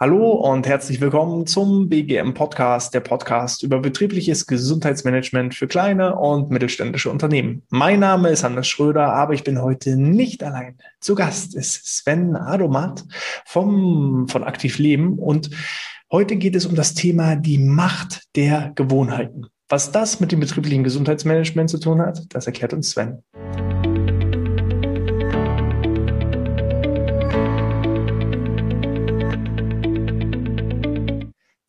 Hallo und herzlich willkommen zum BGM Podcast, der Podcast über betriebliches Gesundheitsmanagement für kleine und mittelständische Unternehmen. Mein Name ist Hannes Schröder, aber ich bin heute nicht allein. Zu Gast ist Sven Adomat vom, von Aktiv Leben und heute geht es um das Thema die Macht der Gewohnheiten. Was das mit dem betrieblichen Gesundheitsmanagement zu tun hat, das erklärt uns Sven.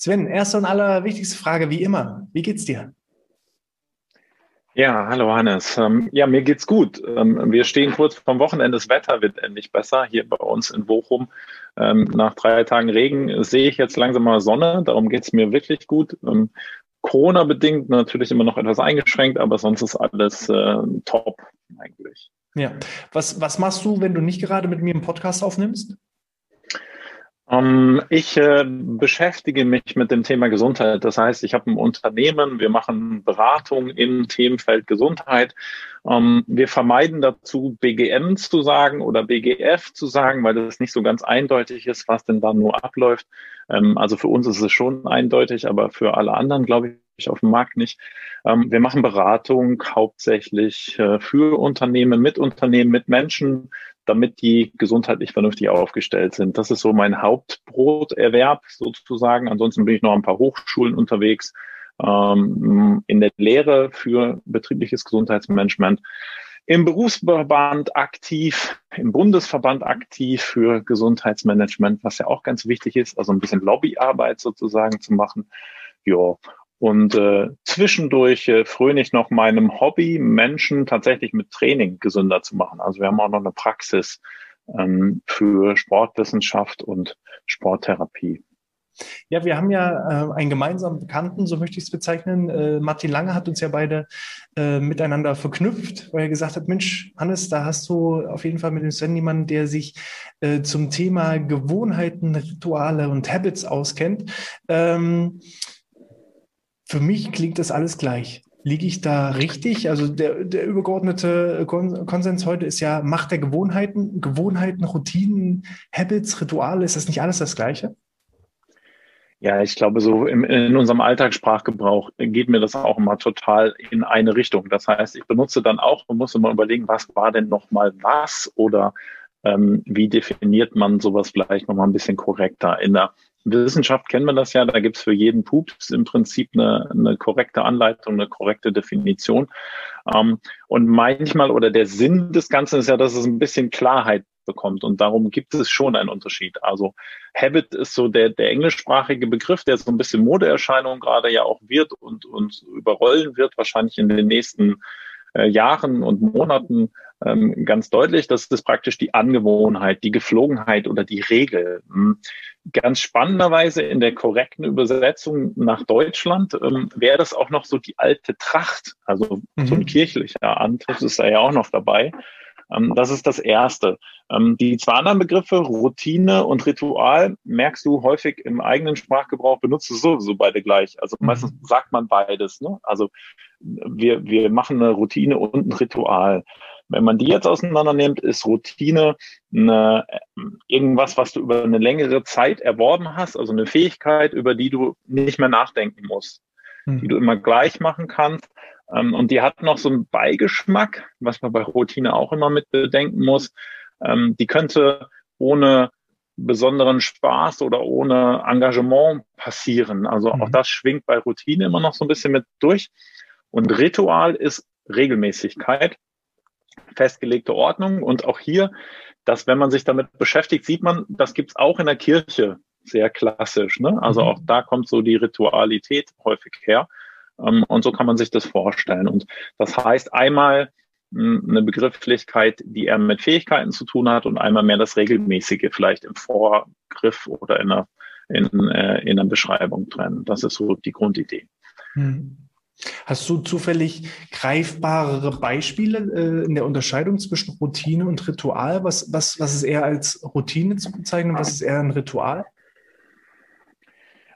Sven, erste und allerwichtigste Frage wie immer. Wie geht's dir? Ja, hallo Hannes. Ähm, ja, mir geht's gut. Ähm, wir stehen kurz vom Wochenende. Das Wetter wird endlich besser hier bei uns in Bochum. Ähm, nach drei Tagen Regen sehe ich jetzt langsam mal Sonne. Darum geht's mir wirklich gut. Corona-bedingt natürlich immer noch etwas eingeschränkt, aber sonst ist alles äh, top eigentlich. Ja. Was, was machst du, wenn du nicht gerade mit mir einen Podcast aufnimmst? Ähm, ich äh, beschäftige mich mit dem Thema Gesundheit. Das heißt, ich habe ein Unternehmen, wir machen Beratung im Themenfeld Gesundheit. Ähm, wir vermeiden dazu, BGM zu sagen oder BGF zu sagen, weil das nicht so ganz eindeutig ist, was denn da nur abläuft. Ähm, also für uns ist es schon eindeutig, aber für alle anderen, glaube ich, auf dem Markt nicht. wir machen Beratung hauptsächlich äh, für Unternehmen, mit Unternehmen, mit Menschen, damit die gesundheitlich vernünftig aufgestellt sind. Das ist so mein Hauptbroterwerb sozusagen. Ansonsten bin ich noch ein paar Hochschulen unterwegs ähm, in der Lehre für betriebliches Gesundheitsmanagement. Im Berufsverband aktiv, im Bundesverband aktiv für Gesundheitsmanagement, was ja auch ganz wichtig ist, also ein bisschen Lobbyarbeit sozusagen zu machen. Ja, und äh, zwischendurch äh, fröne ich noch meinem Hobby, Menschen tatsächlich mit Training gesünder zu machen. Also wir haben auch noch eine Praxis ähm, für Sportwissenschaft und Sporttherapie. Ja, wir haben ja äh, einen gemeinsamen Bekannten, so möchte ich es bezeichnen. Äh, Martin Lange hat uns ja beide äh, miteinander verknüpft, weil er gesagt hat, Mensch, Hannes, da hast du auf jeden Fall mit dem Sven jemanden, der sich äh, zum Thema Gewohnheiten, Rituale und Habits auskennt. Ähm, für mich klingt das alles gleich. Liege ich da richtig? Also der, der übergeordnete Konsens heute ist ja Macht der Gewohnheiten, Gewohnheiten, Routinen, Habits, Rituale. Ist das nicht alles das Gleiche? Ja, ich glaube, so im, in unserem Alltagssprachgebrauch geht mir das auch immer total in eine Richtung. Das heißt, ich benutze dann auch und muss immer überlegen, was war denn nochmal was oder ähm, wie definiert man sowas vielleicht nochmal ein bisschen korrekter. In der Wissenschaft kennen wir das ja, da gibt's für jeden Pups im Prinzip eine, eine korrekte Anleitung, eine korrekte Definition. Ähm, und manchmal oder der Sinn des Ganzen ist ja, dass es ein bisschen Klarheit bekommt. Und darum gibt es schon einen Unterschied. Also Habit ist so der, der englischsprachige Begriff, der so ein bisschen Modeerscheinung gerade ja auch wird und, und überrollen wird, wahrscheinlich in den nächsten äh, Jahren und Monaten ähm, ganz deutlich. Das ist praktisch die Angewohnheit, die Geflogenheit oder die Regel. Hm. Ganz spannenderweise in der korrekten Übersetzung nach Deutschland ähm, wäre das auch noch so die alte Tracht, also mhm. so ein kirchlicher Antritt ist da ja auch noch dabei. Ähm, das ist das Erste. Ähm, die zwei anderen Begriffe, Routine und Ritual, merkst du häufig im eigenen Sprachgebrauch, benutzt du sowieso beide gleich. Also mhm. meistens sagt man beides. Ne? Also wir, wir machen eine Routine und ein Ritual. Wenn man die jetzt auseinander nimmt, ist Routine eine, irgendwas, was du über eine längere Zeit erworben hast, also eine Fähigkeit, über die du nicht mehr nachdenken musst, mhm. die du immer gleich machen kannst. Ähm, und die hat noch so einen Beigeschmack, was man bei Routine auch immer mit bedenken muss. Ähm, die könnte ohne besonderen Spaß oder ohne Engagement passieren. Also mhm. auch das schwingt bei Routine immer noch so ein bisschen mit durch. Und Ritual ist Regelmäßigkeit festgelegte Ordnung. Und auch hier, dass wenn man sich damit beschäftigt, sieht man, das gibt's auch in der Kirche sehr klassisch. Ne? Also mhm. auch da kommt so die Ritualität häufig her. Ähm, und so kann man sich das vorstellen. Und das heißt einmal hm, eine Begrifflichkeit, die eher mit Fähigkeiten zu tun hat und einmal mehr das Regelmäßige vielleicht im Vorgriff oder in einer, in, äh, in einer Beschreibung trennen. Das ist so die Grundidee. Mhm. Hast du zufällig greifbarere Beispiele äh, in der Unterscheidung zwischen Routine und Ritual? Was, was, was ist eher als Routine zu bezeichnen was ist eher ein Ritual?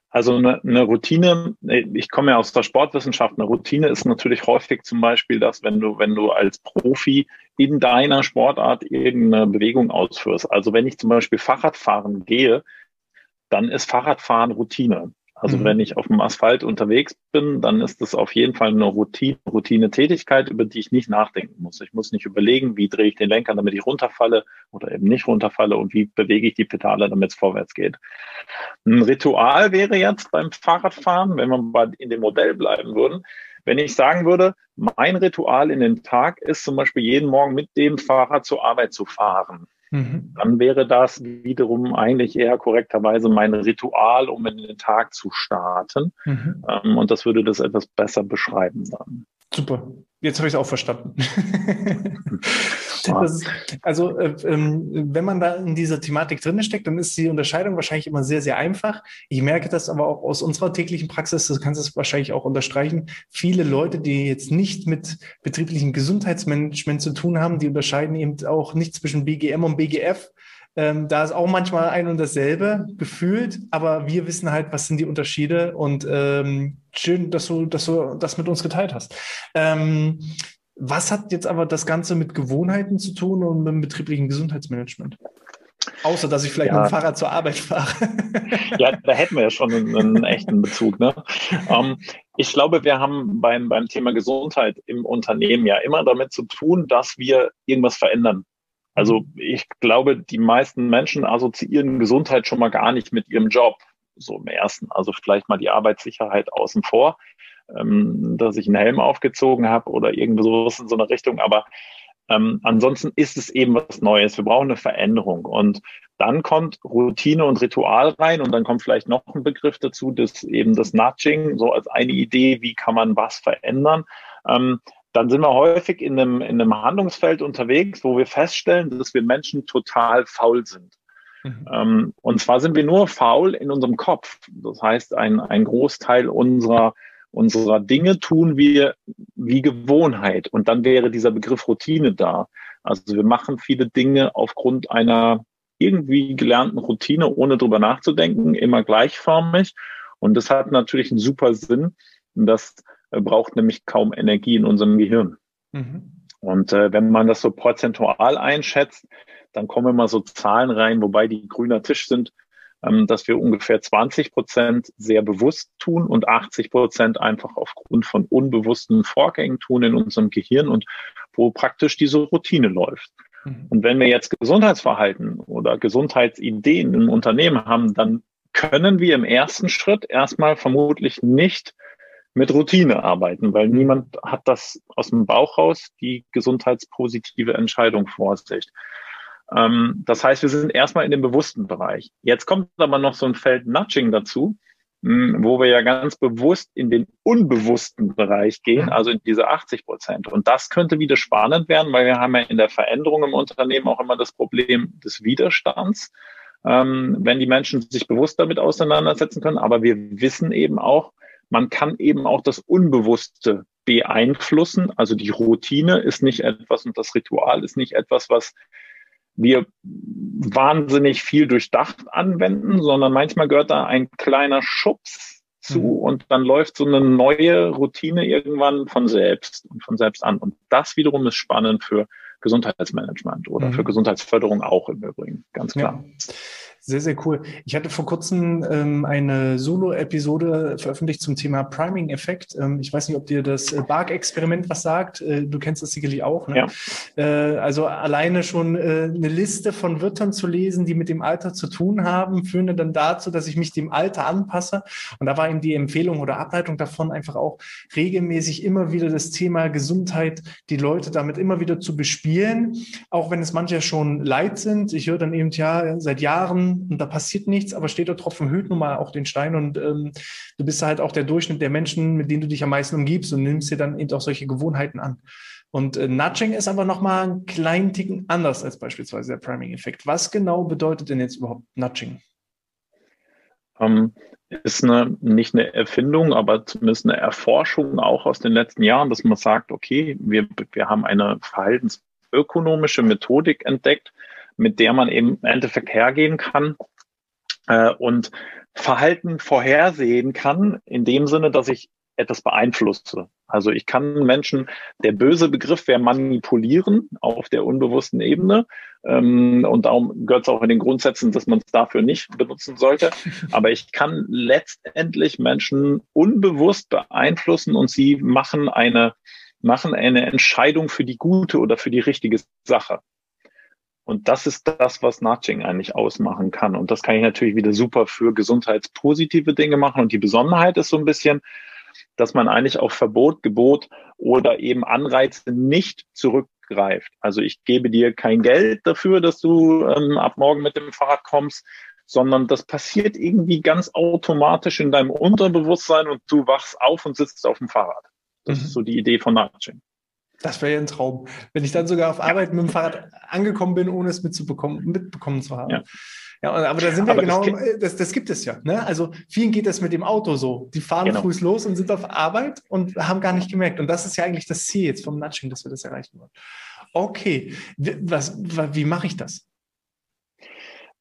Also eine, eine Routine, ich komme ja aus der Sportwissenschaft, eine Routine ist natürlich häufig zum Beispiel das, wenn du, wenn du als Profi in deiner Sportart irgendeine Bewegung ausführst. Also wenn ich zum Beispiel Fahrradfahren gehe, dann ist Fahrradfahren Routine. Also mhm. wenn ich auf dem Asphalt unterwegs bin, dann ist das auf jeden Fall eine Routine, Routine-Tätigkeit, über die ich nicht nachdenken muss. Ich muss nicht überlegen, wie drehe ich den Lenker, damit ich runterfalle oder eben nicht runterfalle und wie bewege ich die Pedale, damit es vorwärts geht. Ein Ritual wäre jetzt beim Fahrradfahren, wenn wir in dem Modell bleiben würden, wenn ich sagen würde, mein Ritual in den Tag ist zum Beispiel jeden Morgen mit dem Fahrrad zur Arbeit zu fahren. Mhm. Dann wäre das wiederum eigentlich eher korrekterweise mein Ritual, um in den Tag zu starten. Mhm. Ähm, und das würde das etwas besser beschreiben dann. Super. Jetzt habe ich es auch verstanden. ist, also, äh, ähm, wenn man da in dieser Thematik drin steckt, dann ist die Unterscheidung wahrscheinlich immer sehr, sehr einfach. Ich merke das aber auch aus unserer täglichen Praxis, das kannst du es wahrscheinlich auch unterstreichen. Viele Leute, die jetzt nicht mit betrieblichem Gesundheitsmanagement zu tun haben, die unterscheiden eben auch nicht zwischen BGM und BGF. Ähm, da ist auch manchmal ein und dasselbe gefühlt, aber wir wissen halt, was sind die Unterschiede und ähm, schön, dass du, dass du das mit uns geteilt hast. Ähm, was hat jetzt aber das Ganze mit Gewohnheiten zu tun und mit dem betrieblichen Gesundheitsmanagement? Außer, dass ich vielleicht ja. mit dem Fahrrad zur Arbeit fahre. ja, da hätten wir ja schon einen, einen echten Bezug. Ne? Ähm, ich glaube, wir haben beim, beim Thema Gesundheit im Unternehmen ja immer damit zu tun, dass wir irgendwas verändern. Also mhm. ich glaube, die meisten Menschen assoziieren Gesundheit schon mal gar nicht mit ihrem Job, so im ersten. Also vielleicht mal die Arbeitssicherheit außen vor, ähm, dass ich einen Helm aufgezogen habe oder irgendwie sowas in so einer Richtung. Aber ähm, ansonsten ist es eben was Neues. Wir brauchen eine Veränderung. Und dann kommt Routine und Ritual rein und dann kommt vielleicht noch ein Begriff dazu, das eben das Nudging, so als eine Idee, wie kann man was verändern. Ähm, dann sind wir häufig in einem, in einem Handlungsfeld unterwegs, wo wir feststellen, dass wir Menschen total faul sind. Mhm. Ähm, und zwar sind wir nur faul in unserem Kopf. Das heißt, ein, ein Großteil unserer, unserer Dinge tun wir wie Gewohnheit. Und dann wäre dieser Begriff Routine da. Also wir machen viele Dinge aufgrund einer irgendwie gelernten Routine, ohne drüber nachzudenken, immer gleichförmig. Und das hat natürlich einen super Sinn, dass braucht nämlich kaum Energie in unserem Gehirn. Mhm. Und äh, wenn man das so prozentual einschätzt, dann kommen immer so Zahlen rein, wobei die grüner Tisch sind, ähm, dass wir ungefähr 20 Prozent sehr bewusst tun und 80 Prozent einfach aufgrund von unbewussten Vorgängen tun in unserem Gehirn und wo praktisch diese Routine läuft. Mhm. Und wenn wir jetzt Gesundheitsverhalten oder Gesundheitsideen im Unternehmen haben, dann können wir im ersten Schritt erstmal vermutlich nicht mit Routine arbeiten, weil niemand hat das aus dem Bauch raus, die gesundheitspositive Entscheidung vor sich. Ähm, das heißt, wir sind erstmal in dem bewussten Bereich. Jetzt kommt aber noch so ein Feld Nudging dazu, hm, wo wir ja ganz bewusst in den unbewussten Bereich gehen, also in diese 80 Prozent. Und das könnte wieder spannend werden, weil wir haben ja in der Veränderung im Unternehmen auch immer das Problem des Widerstands. Ähm, wenn die Menschen sich bewusst damit auseinandersetzen können. Aber wir wissen eben auch, man kann eben auch das Unbewusste beeinflussen. Also die Routine ist nicht etwas und das Ritual ist nicht etwas, was wir wahnsinnig viel durchdacht anwenden, sondern manchmal gehört da ein kleiner Schubs zu mhm. und dann läuft so eine neue Routine irgendwann von selbst und von selbst an. Und das wiederum ist spannend für Gesundheitsmanagement oder mhm. für Gesundheitsförderung auch im Übrigen, ganz klar. Ja. Sehr, sehr cool. Ich hatte vor kurzem ähm, eine Solo-Episode veröffentlicht zum Thema Priming-Effekt. Ähm, ich weiß nicht, ob dir das äh, Bark-Experiment was sagt. Äh, du kennst das sicherlich auch. Ne? Ja. Äh, also alleine schon äh, eine Liste von Wörtern zu lesen, die mit dem Alter zu tun haben, führen dann dazu, dass ich mich dem Alter anpasse. Und da war eben die Empfehlung oder Ableitung davon einfach auch regelmäßig immer wieder das Thema Gesundheit, die Leute damit immer wieder zu bespielen, auch wenn es manche schon leid sind. Ich höre dann eben, ja, seit Jahren und da passiert nichts, aber steht der Tropfen hüllt nun mal auch den Stein und ähm, du bist halt auch der Durchschnitt der Menschen, mit denen du dich am meisten umgibst und nimmst dir dann eben auch solche Gewohnheiten an. Und äh, Nudging ist aber nochmal einen kleinen Ticken anders als beispielsweise der Priming-Effekt. Was genau bedeutet denn jetzt überhaupt Nudging? Um, ähm, ist eine, nicht eine Erfindung, aber zumindest eine Erforschung auch aus den letzten Jahren, dass man sagt, okay, wir, wir haben eine verhaltensökonomische Methodik entdeckt, mit der man eben im Endeffekt hergehen kann äh, und Verhalten vorhersehen kann, in dem Sinne, dass ich etwas beeinflusse. Also ich kann Menschen, der böse Begriff wäre manipulieren auf der unbewussten Ebene. Ähm, und darum gehört es auch in den Grundsätzen, dass man es dafür nicht benutzen sollte. Aber ich kann letztendlich Menschen unbewusst beeinflussen und sie machen eine, machen eine Entscheidung für die gute oder für die richtige Sache. Und das ist das, was Nudging eigentlich ausmachen kann. Und das kann ich natürlich wieder super für gesundheitspositive Dinge machen. Und die Besonderheit ist so ein bisschen, dass man eigentlich auf Verbot, Gebot oder eben Anreize nicht zurückgreift. Also ich gebe dir kein Geld dafür, dass du ähm, ab morgen mit dem Fahrrad kommst, sondern das passiert irgendwie ganz automatisch in deinem Unterbewusstsein und du wachst auf und sitzt auf dem Fahrrad. Das mhm. ist so die Idee von Nudging. Das wäre ja ein Traum, wenn ich dann sogar auf Arbeit mit dem Fahrrad angekommen bin, ohne es mitzubekommen, mitbekommen zu haben. Ja. Ja, aber da sind wir aber genau, das, das, das, gibt es ja. Ne? Also vielen geht das mit dem Auto so. Die fahren genau. früh los und sind auf Arbeit und haben gar nicht gemerkt. Und das ist ja eigentlich das Ziel jetzt vom Nudging, dass wir das erreichen wollen. Okay, was, wie mache ich das?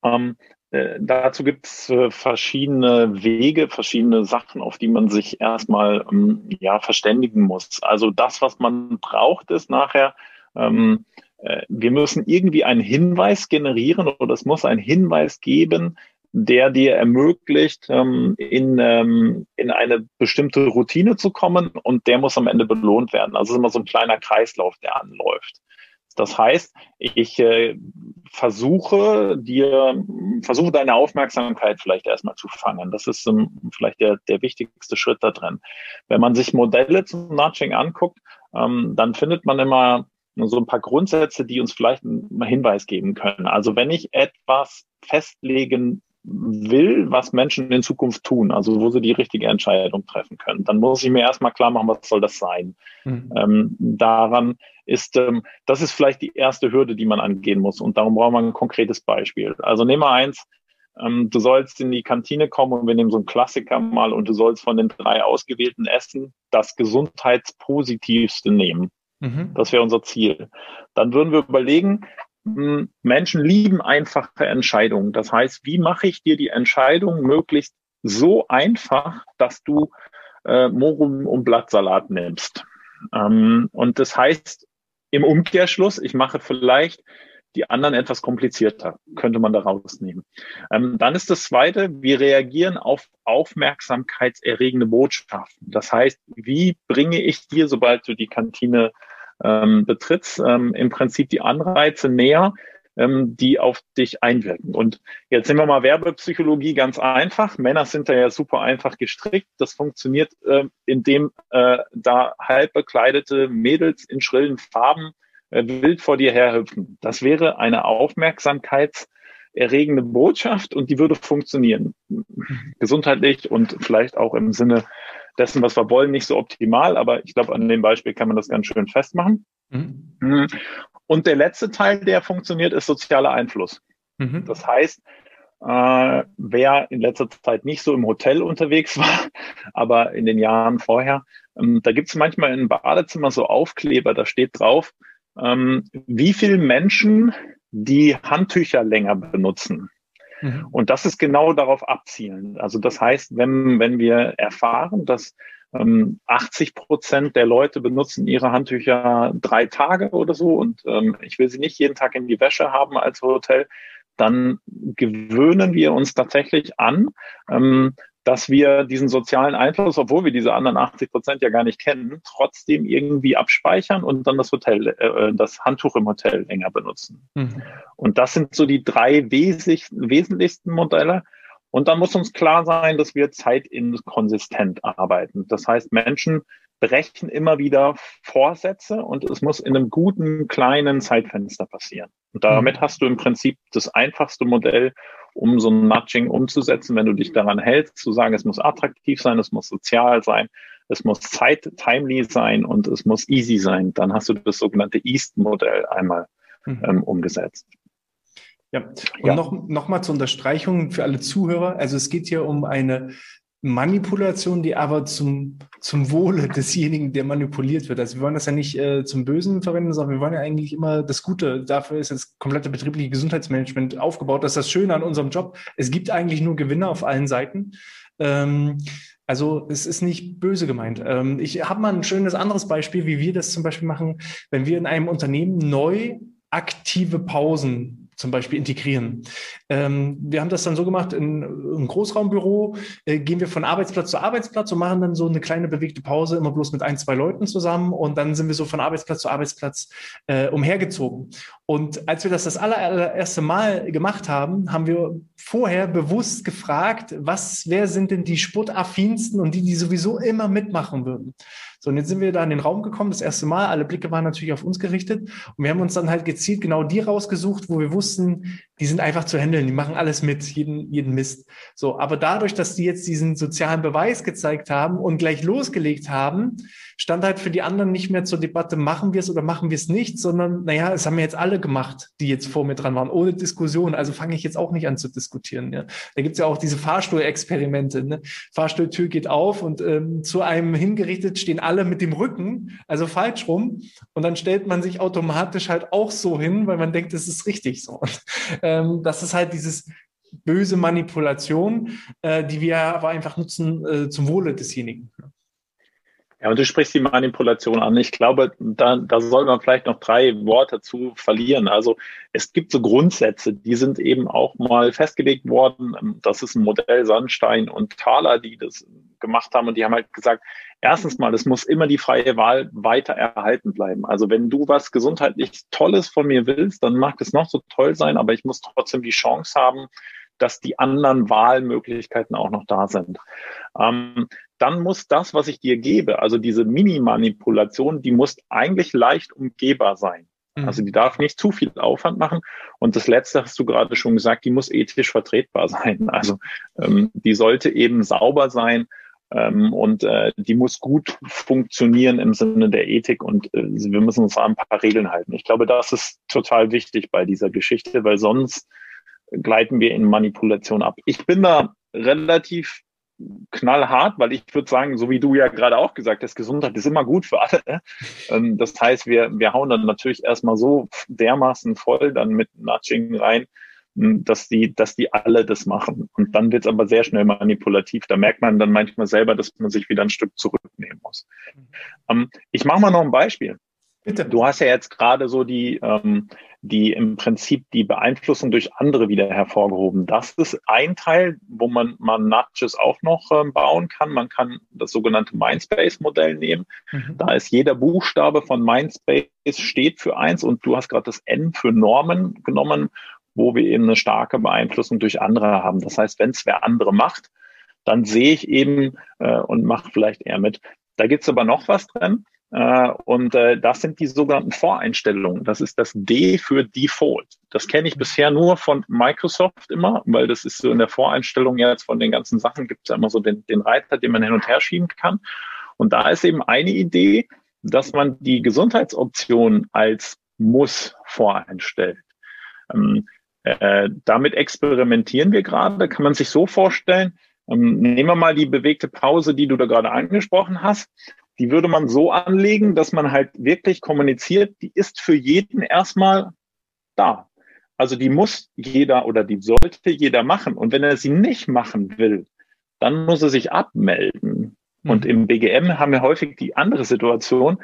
Ähm, äh, dazu gibt es äh, verschiedene Wege, verschiedene Sachen, auf die man sich erstmal ähm, ja, verständigen muss. Also das, was man braucht, ist nachher ähm, äh, wir müssen irgendwie einen Hinweis generieren oder es muss einen Hinweis geben, der dir ermöglicht, ähm, in, ähm, in eine bestimmte Routine zu kommen und der muss am Ende belohnt werden. Also es ist immer so ein kleiner Kreislauf, der anläuft. Das heißt, ich äh, versuche dir, versuche deine Aufmerksamkeit vielleicht erstmal zu fangen. Das ist um, vielleicht der, der wichtigste Schritt da drin. Wenn man sich Modelle zum Nudging anguckt, ähm, dann findet man immer so ein paar Grundsätze, die uns vielleicht einen Hinweis geben können. Also wenn ich etwas festlegen will, was Menschen in Zukunft tun, also wo sie die richtige Entscheidung treffen können, dann muss ich mir erstmal klar machen, was soll das sein. Mhm. Ähm, daran ist, ähm, das ist vielleicht die erste Hürde, die man angehen muss. Und darum braucht man ein konkretes Beispiel. Also nehmen wir eins, ähm, du sollst in die Kantine kommen und wir nehmen so einen Klassiker mal und du sollst von den drei ausgewählten Essen das gesundheitspositivste nehmen. Mhm. Das wäre unser Ziel. Dann würden wir überlegen, hm, Menschen lieben einfache Entscheidungen. Das heißt, wie mache ich dir die Entscheidung möglichst so einfach, dass du äh, Morum und Blattsalat nimmst? Ähm, und das heißt im Umkehrschluss, ich mache vielleicht die anderen etwas komplizierter, könnte man da rausnehmen. Ähm, dann ist das Zweite, wir reagieren auf aufmerksamkeitserregende Botschaften. Das heißt, wie bringe ich dir, sobald du die Kantine ähm, betrittst, ähm, im Prinzip die Anreize näher, ähm, die auf dich einwirken. Und jetzt nehmen wir mal Werbepsychologie ganz einfach. Männer sind da ja super einfach gestrickt. Das funktioniert, äh, indem äh, da halb bekleidete Mädels in schrillen Farben äh, wild vor dir herhüpfen. Das wäre eine aufmerksamkeitserregende Botschaft und die würde funktionieren. Gesundheitlich und vielleicht auch im Sinne dessen, was wir wollen, nicht so optimal, aber ich glaube, an dem Beispiel kann man das ganz schön festmachen. Mhm. Und der letzte Teil, der funktioniert, ist sozialer Einfluss. Mhm. Das heißt, äh, wer in letzter Zeit nicht so im Hotel unterwegs war, aber in den Jahren vorher, ähm, da gibt es manchmal in Badezimmer so Aufkleber, da steht drauf, ähm, wie viele Menschen die Handtücher länger benutzen. Mhm. Und das ist genau darauf abzielend. Also das heißt, wenn, wenn wir erfahren, dass ähm, 80 Prozent der Leute benutzen ihre Handtücher drei Tage oder so und ähm, ich will sie nicht jeden Tag in die Wäsche haben als Hotel, dann gewöhnen wir uns tatsächlich an, ähm, dass wir diesen sozialen Einfluss, obwohl wir diese anderen 80 Prozent ja gar nicht kennen, trotzdem irgendwie abspeichern und dann das Hotel, äh, das Handtuch im Hotel länger benutzen. Mhm. Und das sind so die drei wesentlich, wesentlichsten Modelle. Und dann muss uns klar sein, dass wir zeitinkonsistent arbeiten. Das heißt, Menschen brechen immer wieder Vorsätze und es muss in einem guten kleinen Zeitfenster passieren. Und damit mhm. hast du im Prinzip das einfachste Modell, um so ein Nudging umzusetzen, wenn du dich daran hältst, zu sagen, es muss attraktiv sein, es muss sozial sein, es muss zeit-timely sein und es muss easy sein. Dann hast du das sogenannte East-Modell einmal mhm. ähm, umgesetzt. Ja, und ja. noch, noch mal zur Unterstreichung für alle Zuhörer. Also es geht hier um eine Manipulation, die aber zum, zum Wohle desjenigen, der manipuliert wird. Also wir wollen das ja nicht äh, zum Bösen verwenden, sondern wir wollen ja eigentlich immer das Gute. Dafür ist das komplette betriebliche Gesundheitsmanagement aufgebaut. Das ist das Schöne an unserem Job. Es gibt eigentlich nur Gewinner auf allen Seiten. Ähm, also es ist nicht böse gemeint. Ähm, ich habe mal ein schönes anderes Beispiel, wie wir das zum Beispiel machen, wenn wir in einem Unternehmen neu aktive Pausen zum Beispiel integrieren. Ähm, wir haben das dann so gemacht, in, im Großraumbüro äh, gehen wir von Arbeitsplatz zu Arbeitsplatz und machen dann so eine kleine bewegte Pause, immer bloß mit ein, zwei Leuten zusammen und dann sind wir so von Arbeitsplatz zu Arbeitsplatz äh, umhergezogen. Und als wir das das allererste Mal gemacht haben, haben wir vorher bewusst gefragt, was, wer sind denn die sportaffinsten und die, die sowieso immer mitmachen würden. So, und jetzt sind wir da in den Raum gekommen, das erste Mal. Alle Blicke waren natürlich auf uns gerichtet. Und wir haben uns dann halt gezielt genau die rausgesucht, wo wir wussten, die sind einfach zu handeln, die machen alles mit, jeden, jeden Mist. So, aber dadurch, dass die jetzt diesen sozialen Beweis gezeigt haben und gleich losgelegt haben, stand halt für die anderen nicht mehr zur Debatte, machen wir es oder machen wir es nicht, sondern, naja, es haben wir jetzt alle gemacht, die jetzt vor mir dran waren, ohne Diskussion. Also fange ich jetzt auch nicht an zu diskutieren. Ja. Da gibt's ja auch diese Fahrstuhlexperimente. Ne? Fahrstuhltür geht auf und ähm, zu einem hingerichtet stehen alle mit dem Rücken, also falsch rum. Und dann stellt man sich automatisch halt auch so hin, weil man denkt, es ist richtig so. Und, ähm, das ist halt dieses böse Manipulation, äh, die wir aber einfach nutzen äh, zum Wohle desjenigen. Ja, und du sprichst die Manipulation an. Ich glaube, da, da soll man vielleicht noch drei Worte zu verlieren. Also es gibt so Grundsätze, die sind eben auch mal festgelegt worden. Das ist ein Modell Sandstein und Thaler, die das gemacht haben. Und die haben halt gesagt, erstens mal, es muss immer die freie Wahl weiter erhalten bleiben. Also wenn du was gesundheitlich Tolles von mir willst, dann mag es noch so toll sein, aber ich muss trotzdem die Chance haben, dass die anderen Wahlmöglichkeiten auch noch da sind. Ähm, dann muss das, was ich dir gebe, also diese Mini-Manipulation, die muss eigentlich leicht umgehbar sein. Mhm. Also die darf nicht zu viel Aufwand machen. Und das Letzte hast du gerade schon gesagt, die muss ethisch vertretbar sein. Also ähm, die sollte eben sauber sein ähm, und äh, die muss gut funktionieren im Sinne der Ethik und äh, wir müssen uns an ein paar Regeln halten. Ich glaube, das ist total wichtig bei dieser Geschichte, weil sonst gleiten wir in Manipulation ab. Ich bin da relativ knallhart, weil ich würde sagen, so wie du ja gerade auch gesagt hast, Gesundheit ist immer gut für alle. Ähm, das heißt, wir, wir hauen dann natürlich erstmal so dermaßen voll dann mit Nudging rein, hm, dass die, dass die alle das machen. Und dann wird es aber sehr schnell manipulativ. Da merkt man dann manchmal selber, dass man sich wieder ein Stück zurücknehmen muss. Ähm, ich mache mal noch ein Beispiel. Bitte. Du hast ja jetzt gerade so die, ähm, die im Prinzip die Beeinflussung durch andere wieder hervorgehoben. Das ist ein Teil, wo man, man Nudges auch noch ähm, bauen kann. Man kann das sogenannte Mindspace-Modell nehmen. Mhm. Da ist jeder Buchstabe von Mindspace steht für eins und du hast gerade das N für Normen genommen, wo wir eben eine starke Beeinflussung durch andere haben. Das heißt, wenn es wer andere macht, dann sehe ich eben äh, und mache vielleicht eher mit. Da gibt's aber noch was drin. Äh, und äh, das sind die sogenannten Voreinstellungen. Das ist das D für Default. Das kenne ich bisher nur von Microsoft immer, weil das ist so in der Voreinstellung jetzt von den ganzen Sachen gibt es ja immer so den, den Reiter, den man hin und her schieben kann. Und da ist eben eine Idee, dass man die Gesundheitsoption als Muss voreinstellt. Ähm, äh, damit experimentieren wir gerade. Kann man sich so vorstellen, ähm, nehmen wir mal die bewegte Pause, die du da gerade angesprochen hast die würde man so anlegen, dass man halt wirklich kommuniziert, die ist für jeden erstmal da. Also die muss jeder oder die sollte jeder machen. Und wenn er sie nicht machen will, dann muss er sich abmelden. Mhm. Und im BGM haben wir häufig die andere Situation,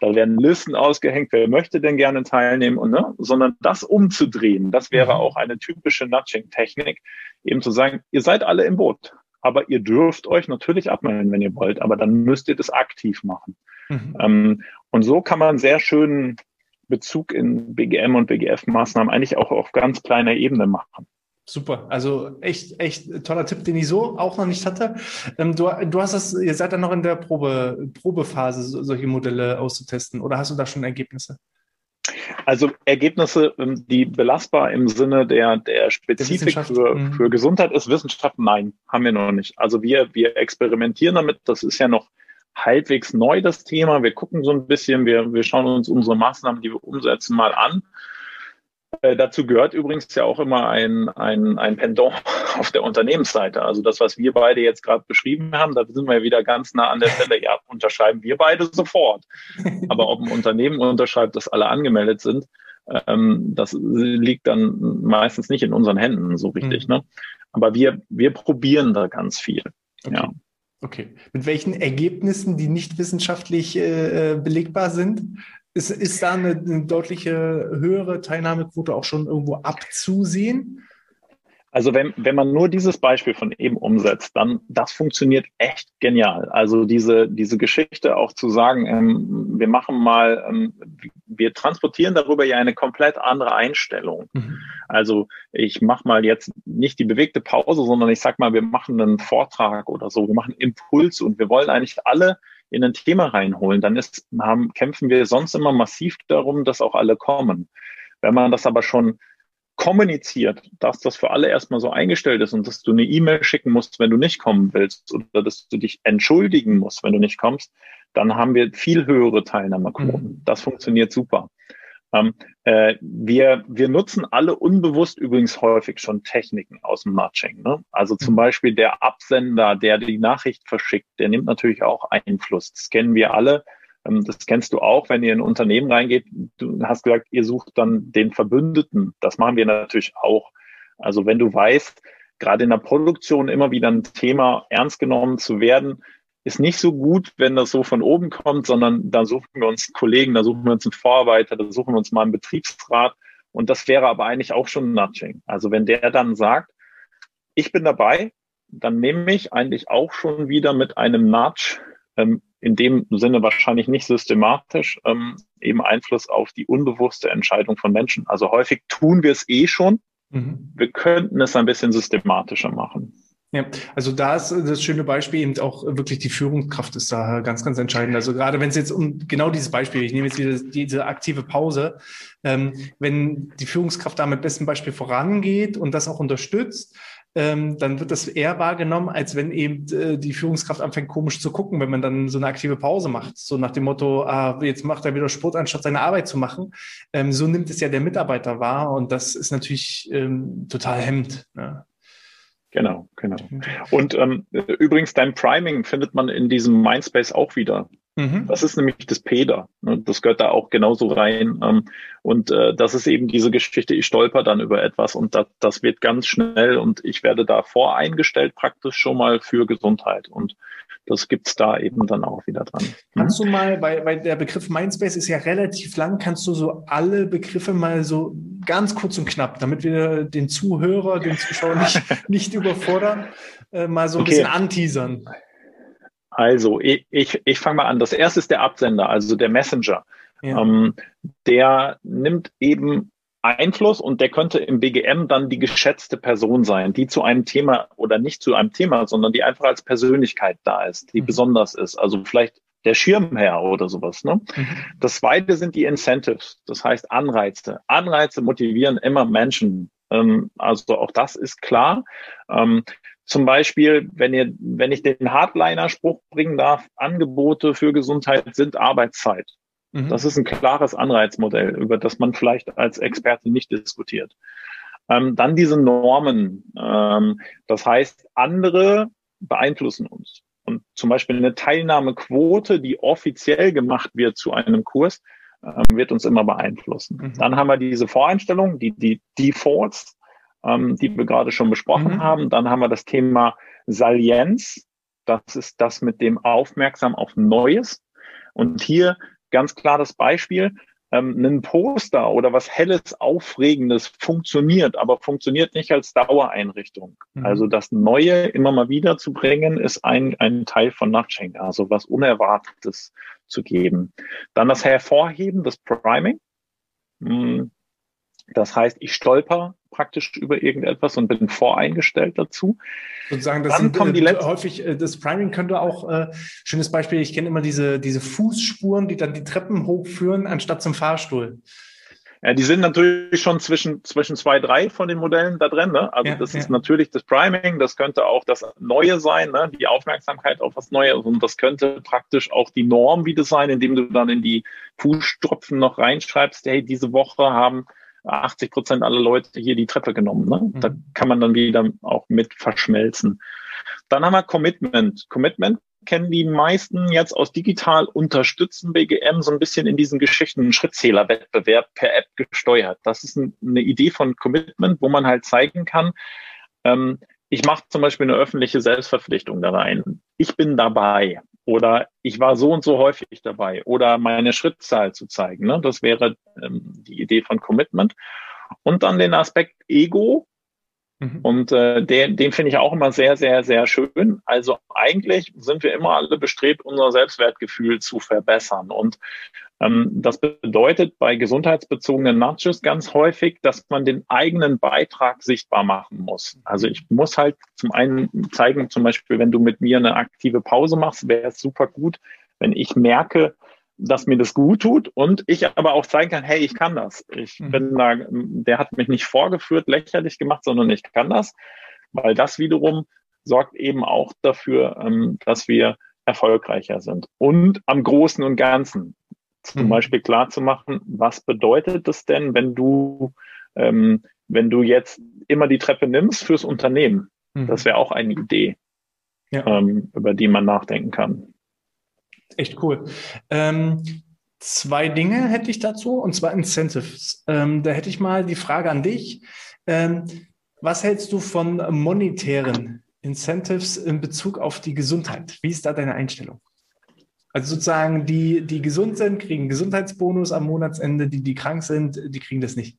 da werden Listen ausgehängt, wer möchte denn gerne teilnehmen, und, ne? sondern das umzudrehen, das wäre mhm. auch eine typische Nudging-Technik, eben zu sagen, ihr seid alle im Boot aber ihr dürft euch natürlich abmelden, wenn ihr wollt, aber dann müsst ihr das aktiv machen. Mhm. Ähm, und so kann man sehr schön Bezug in BGM und BGF-Maßnahmen eigentlich auch auf ganz kleiner Ebene machen. Super, also echt, echt toller Tipp, den ich so auch noch nicht hatte. Ähm, du, du hast das, ihr seid dann noch in der Probe, Probephase, solche Modelle auszutesten, oder hast du da schon Ergebnisse? Also Ergebnisse, ähm, die belastbar im Sinne der, der Spezifik für, mhm. für Gesundheit ist Wissenschaft, nein, haben wir noch nicht. Also wir, wir experimentieren damit, das ist ja noch halbwegs neu, das Thema. Wir gucken so ein bisschen, wir, wir schauen uns unsere Maßnahmen, die wir umsetzen, mal an. Äh, dazu gehört übrigens ja auch immer ein, ein, ein Pendant auf der Unternehmensseite. Also das, was wir beide jetzt gerade beschrieben haben, da sind wir ja wieder ganz nah an der Stelle. Ja, unterschreiben wir beide sofort. Aber ob ein Unternehmen unterschreibt, dass alle angemeldet sind, ähm, das liegt dann meistens nicht in unseren Händen so richtig. Mhm. Ne? Aber wir, wir probieren da ganz viel. Okay. Ja. Okay. Mit welchen Ergebnissen, die nicht wissenschaftlich äh, belegbar sind? Ist, ist da eine, eine deutliche höhere Teilnahmequote auch schon irgendwo abzusehen? Also wenn, wenn man nur dieses Beispiel von eben umsetzt, dann das funktioniert echt genial. Also diese, diese Geschichte auch zu sagen, ähm, wir machen mal, ähm, wir transportieren darüber ja eine komplett andere Einstellung. Mhm. Also ich mache mal jetzt nicht die bewegte Pause, sondern ich sag mal, wir machen einen Vortrag oder so, wir machen Impuls und wir wollen eigentlich alle in ein Thema reinholen. Dann ist, haben, kämpfen wir sonst immer massiv darum, dass auch alle kommen. Wenn man das aber schon kommuniziert, dass das für alle erstmal so eingestellt ist und dass du eine E-Mail schicken musst, wenn du nicht kommen willst oder dass du dich entschuldigen musst, wenn du nicht kommst, dann haben wir viel höhere Teilnahmequoten. Mhm. Das funktioniert super. Ähm, äh, wir, wir nutzen alle unbewusst übrigens häufig schon Techniken aus dem Nudging. Ne? Also zum mhm. Beispiel der Absender, der die Nachricht verschickt, der nimmt natürlich auch Einfluss. Das kennen wir alle. Ähm, das kennst du auch, wenn ihr in ein Unternehmen reingeht. Du hast gesagt, ihr sucht dann den Verbündeten. Das machen wir natürlich auch. Also wenn du weißt, gerade in der Produktion immer wieder ein Thema ernst genommen zu werden, ist nicht so gut, wenn das so von oben kommt, sondern da suchen wir uns Kollegen, da suchen wir uns einen Vorarbeiter, da suchen wir uns mal einen Betriebsrat. Und das wäre aber eigentlich auch schon Nudging. Also wenn der dann sagt, ich bin dabei, dann nehme ich eigentlich auch schon wieder mit einem Nudge ähm, in dem Sinne wahrscheinlich nicht systematisch ähm, eben Einfluss auf die unbewusste Entscheidung von Menschen. Also häufig tun wir es eh schon. Mhm. Wir könnten es ein bisschen systematischer machen. Ja, also da ist das schöne Beispiel eben auch wirklich die Führungskraft ist da ganz, ganz entscheidend. Also gerade wenn es jetzt um genau dieses Beispiel, ich nehme jetzt wieder diese aktive Pause, ähm, wenn die Führungskraft da mit bestem Beispiel vorangeht und das auch unterstützt, ähm, dann wird das eher wahrgenommen, als wenn eben äh, die Führungskraft anfängt komisch zu gucken, wenn man dann so eine aktive Pause macht. So nach dem Motto, ah, jetzt macht er wieder Sport, anstatt seine Arbeit zu machen. Ähm, so nimmt es ja der Mitarbeiter wahr und das ist natürlich ähm, total hemmt. Ja. Genau, genau. Und ähm, übrigens, dein Priming findet man in diesem Mindspace auch wieder. Mhm. Das ist nämlich das PEDA. Ne? Das gehört da auch genauso rein. Ähm, und äh, das ist eben diese Geschichte, ich stolper dann über etwas und das, das wird ganz schnell und ich werde da voreingestellt praktisch schon mal für Gesundheit. Und das gibt's da eben dann auch wieder dran. Kannst du mal, weil, weil der Begriff Mindspace ist ja relativ lang, kannst du so alle Begriffe mal so ganz kurz und knapp, damit wir den Zuhörer, den Zuschauer nicht, nicht überfordern, äh, mal so ein okay. bisschen anteasern? Also, ich, ich, ich fange mal an. Das erste ist der Absender, also der Messenger. Ja. Ähm, der nimmt eben Einfluss und der könnte im BGM dann die geschätzte Person sein, die zu einem Thema oder nicht zu einem Thema, sondern die einfach als Persönlichkeit da ist, die mhm. besonders ist. Also vielleicht der Schirmherr oder sowas. Ne? Mhm. Das zweite sind die Incentives, das heißt Anreize. Anreize motivieren immer Menschen. Ähm, also auch das ist klar. Ähm, zum Beispiel, wenn ihr, wenn ich den Hardliner-Spruch bringen darf, Angebote für Gesundheit sind Arbeitszeit. Mhm. Das ist ein klares Anreizmodell, über das man vielleicht als Experte nicht diskutiert. Ähm, dann diese Normen. Ähm, das heißt, andere beeinflussen uns. Und zum Beispiel eine Teilnahmequote, die offiziell gemacht wird zu einem Kurs, ähm, wird uns immer beeinflussen. Mhm. Dann haben wir diese Voreinstellungen, die, die Defaults, ähm, die wir gerade schon besprochen mhm. haben. Dann haben wir das Thema Salienz. Das ist das mit dem Aufmerksam auf Neues. Und hier ganz klar das Beispiel, ähm, ein Poster oder was Helles, Aufregendes funktioniert, aber funktioniert nicht als Dauereinrichtung. Mhm. Also das Neue immer mal wieder zu bringen, ist ein, ein Teil von Nudging, also was Unerwartetes zu geben. Dann das Hervorheben, das Priming. Hm, das heißt, ich stolper praktisch über irgendetwas und bin voreingestellt dazu. Sozusagen, das Dann kommen die äh, häufig, äh, das Priming könnte auch, äh, schönes Beispiel, ich kenne immer diese, diese Fußspuren, die dann die Treppen hochführen, anstatt zum Fahrstuhl. Ja, die sind natürlich schon zwischen, zwischen zwei, drei von den Modellen da drin. Ne? Also ja, das ja. ist natürlich das Priming, das könnte auch das Neue sein, ne? die Aufmerksamkeit auf was Neues. Und das könnte praktisch auch die Norm wieder sein, indem du dann in die Fußstropfen noch reinschreibst, hey, diese Woche haben 80 Prozent aller Leute hier die Treppe genommen. Ne? Mhm. Da kann man dann wieder auch mit verschmelzen. Dann haben wir Commitment. Commitment kennen die meisten jetzt aus digital unterstützen BGM so ein bisschen in diesen Geschichten Schrittzählerwettbewerb per App gesteuert. Das ist eine Idee von Commitment, wo man halt zeigen kann, ähm, ich mache zum Beispiel eine öffentliche Selbstverpflichtung da rein. Ich bin dabei oder ich war so und so häufig dabei oder meine Schrittzahl zu zeigen. Ne? Das wäre ähm, die Idee von Commitment. Und dann den Aspekt Ego. Mhm. Und äh, den, den finde ich auch immer sehr, sehr, sehr schön. Also eigentlich sind wir immer alle bestrebt, unser Selbstwertgefühl zu verbessern. Und ähm, das bedeutet bei gesundheitsbezogenen Nudges ganz häufig, dass man den eigenen Beitrag sichtbar machen muss. Also ich muss halt zum einen zeigen, zum Beispiel, wenn du mit mir eine aktive Pause machst, wäre es super gut, wenn ich merke, dass mir das gut tut und ich aber auch zeigen kann, hey, ich kann das. Ich mhm. bin da, der hat mich nicht vorgeführt, lächerlich gemacht, sondern ich kann das, weil das wiederum sorgt eben auch dafür, ähm, dass wir erfolgreicher sind. Und am Großen und Ganzen zum mhm. Beispiel klar zu machen, was bedeutet das denn, wenn du, ähm, wenn du jetzt immer die Treppe nimmst fürs Unternehmen? Mhm. Das wäre auch eine Idee, ja. ähm, über die man nachdenken kann. Echt cool. Ähm, zwei Dinge hätte ich dazu, und zwar Incentives. Ähm, da hätte ich mal die Frage an dich. Ähm, was hältst du von monetären Incentives in Bezug auf die Gesundheit? Wie ist da deine Einstellung? Also sozusagen die, die gesund sind, kriegen Gesundheitsbonus am Monatsende, die, die krank sind, die kriegen das nicht.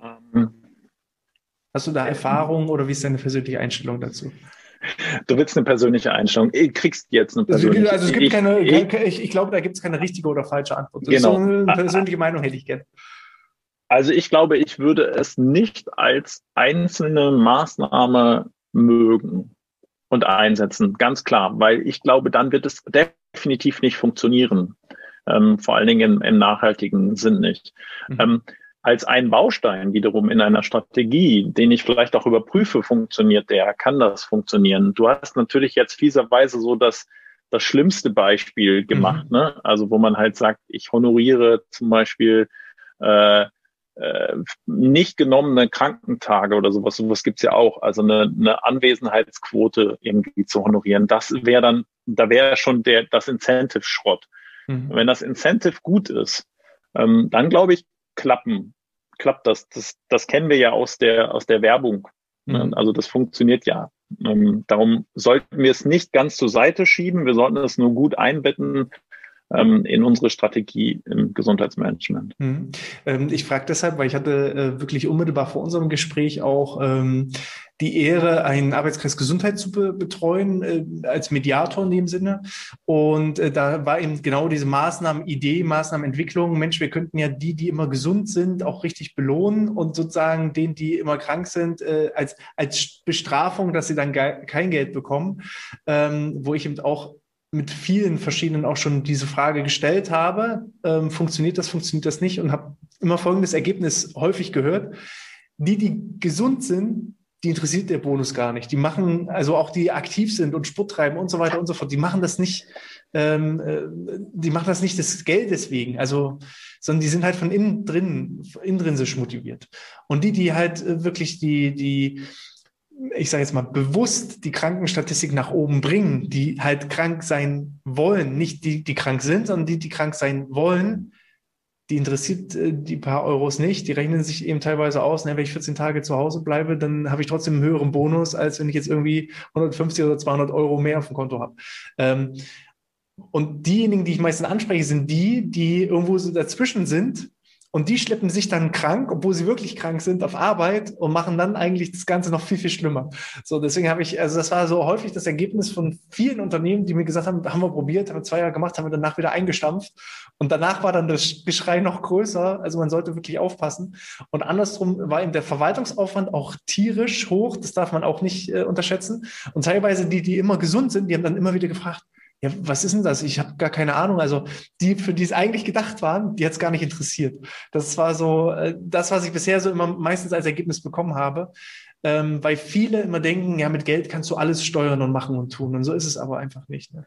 Ähm, Hast du da Erfahrung oder wie ist deine persönliche Einstellung dazu? Du willst eine persönliche Einstellung. Du kriegst jetzt eine also, persönliche. Also es gibt keine, ich, ich, ich glaube, da gibt es keine richtige oder falsche Antwort. Das genau. So eine persönliche Meinung hätte ich gerne. Also ich glaube, ich würde es nicht als einzelne Maßnahme mögen und einsetzen, ganz klar, weil ich glaube, dann wird es definitiv nicht funktionieren, ähm, vor allen Dingen im, im nachhaltigen Sinn nicht. Mhm. Ähm, als ein Baustein wiederum in einer Strategie, den ich vielleicht auch überprüfe, funktioniert der, kann das funktionieren. Du hast natürlich jetzt fieserweise so das, das schlimmste Beispiel gemacht, mhm. ne? Also wo man halt sagt, ich honoriere zum Beispiel äh, äh, nicht genommene Krankentage oder sowas, sowas gibt's ja auch. Also eine, eine Anwesenheitsquote irgendwie zu honorieren. Das wäre dann, da wäre schon der das Incentive Schrott. Mhm. Wenn das Incentive gut ist, ähm, dann glaube ich, klappen, klappt das. das. Das kennen wir ja aus der, aus der Werbung. Mhm. Also das funktioniert ja. Ähm, darum sollten wir es nicht ganz zur Seite schieben. Wir sollten es nur gut einbetten in unsere Strategie im Gesundheitsmanagement. Mhm. Ähm, ich frage deshalb, weil ich hatte äh, wirklich unmittelbar vor unserem Gespräch auch ähm, die Ehre, einen Arbeitskreis Gesundheit zu be betreuen, äh, als Mediator in dem Sinne. Und äh, da war eben genau diese Maßnahmenidee, Maßnahmenentwicklung. Mensch, wir könnten ja die, die immer gesund sind, auch richtig belohnen und sozusagen denen, die immer krank sind, äh, als, als Bestrafung, dass sie dann kein Geld bekommen, ähm, wo ich eben auch mit vielen verschiedenen auch schon diese Frage gestellt habe, ähm, funktioniert das, funktioniert das nicht und habe immer folgendes Ergebnis häufig gehört. Die, die gesund sind, die interessiert der Bonus gar nicht. Die machen, also auch die aktiv sind und Sport treiben und so weiter und so fort, die machen das nicht, ähm, äh, die machen das nicht des Geldes wegen, also, sondern die sind halt von innen drin, intrinsisch motiviert. Und die, die halt äh, wirklich die, die, ich sage jetzt mal, bewusst die Krankenstatistik nach oben bringen, die halt krank sein wollen, nicht die, die krank sind, sondern die, die krank sein wollen, die interessiert äh, die paar Euros nicht. Die rechnen sich eben teilweise aus, ne, wenn ich 14 Tage zu Hause bleibe, dann habe ich trotzdem einen höheren Bonus, als wenn ich jetzt irgendwie 150 oder 200 Euro mehr auf dem Konto habe. Ähm, und diejenigen, die ich meistens anspreche, sind die, die irgendwo so dazwischen sind und die schleppen sich dann krank, obwohl sie wirklich krank sind, auf Arbeit und machen dann eigentlich das Ganze noch viel, viel schlimmer. So, deswegen habe ich, also das war so häufig das Ergebnis von vielen Unternehmen, die mir gesagt haben, haben wir probiert, haben wir zwei Jahre gemacht, haben wir danach wieder eingestampft. Und danach war dann das Geschrei noch größer. Also man sollte wirklich aufpassen. Und andersrum war eben der Verwaltungsaufwand auch tierisch hoch. Das darf man auch nicht äh, unterschätzen. Und teilweise die, die immer gesund sind, die haben dann immer wieder gefragt, ja, was ist denn das? Ich habe gar keine Ahnung. Also die, für die es eigentlich gedacht waren, die hat es gar nicht interessiert. Das war so äh, das, was ich bisher so immer meistens als Ergebnis bekommen habe. Ähm, weil viele immer denken, ja, mit Geld kannst du alles steuern und machen und tun. Und so ist es aber einfach nicht. Ne?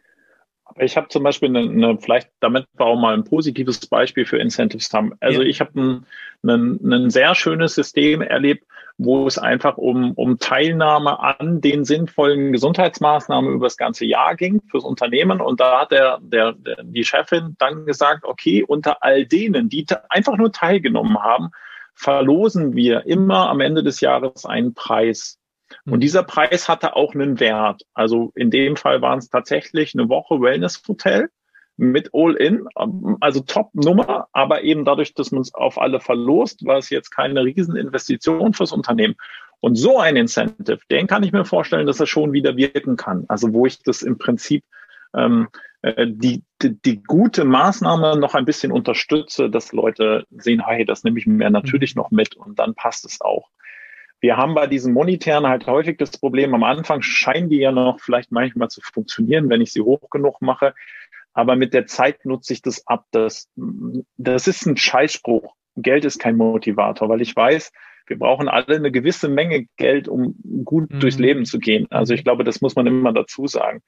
Ich habe zum Beispiel eine, eine, vielleicht damit wir auch mal ein positives Beispiel für Incentives haben. Also ja. ich habe ein, ein, ein sehr schönes System erlebt, wo es einfach um, um Teilnahme an den sinnvollen Gesundheitsmaßnahmen über das ganze Jahr ging fürs Unternehmen. Und da hat der, der, der, die Chefin dann gesagt, okay, unter all denen, die einfach nur teilgenommen haben, verlosen wir immer am Ende des Jahres einen Preis. Und mhm. dieser Preis hatte auch einen Wert. Also in dem Fall waren es tatsächlich eine Woche Wellness Hotel mit All-In, also Top-Nummer, aber eben dadurch, dass man es auf alle verlost, war es jetzt keine Rieseninvestition fürs Unternehmen. Und so ein Incentive, den kann ich mir vorstellen, dass er schon wieder wirken kann. Also wo ich das im Prinzip ähm, äh, die, die, die gute Maßnahme noch ein bisschen unterstütze, dass Leute sehen, hey, das nehme ich mir natürlich noch mit und dann passt es auch. Wir haben bei diesen Monetären halt häufig das Problem, am Anfang scheinen die ja noch vielleicht manchmal zu funktionieren, wenn ich sie hoch genug mache. Aber mit der Zeit nutze ich das ab. Das, das ist ein Scheißspruch. Geld ist kein Motivator, weil ich weiß, wir brauchen alle eine gewisse Menge Geld, um gut mhm. durchs Leben zu gehen. Also ich glaube, das muss man immer dazu sagen.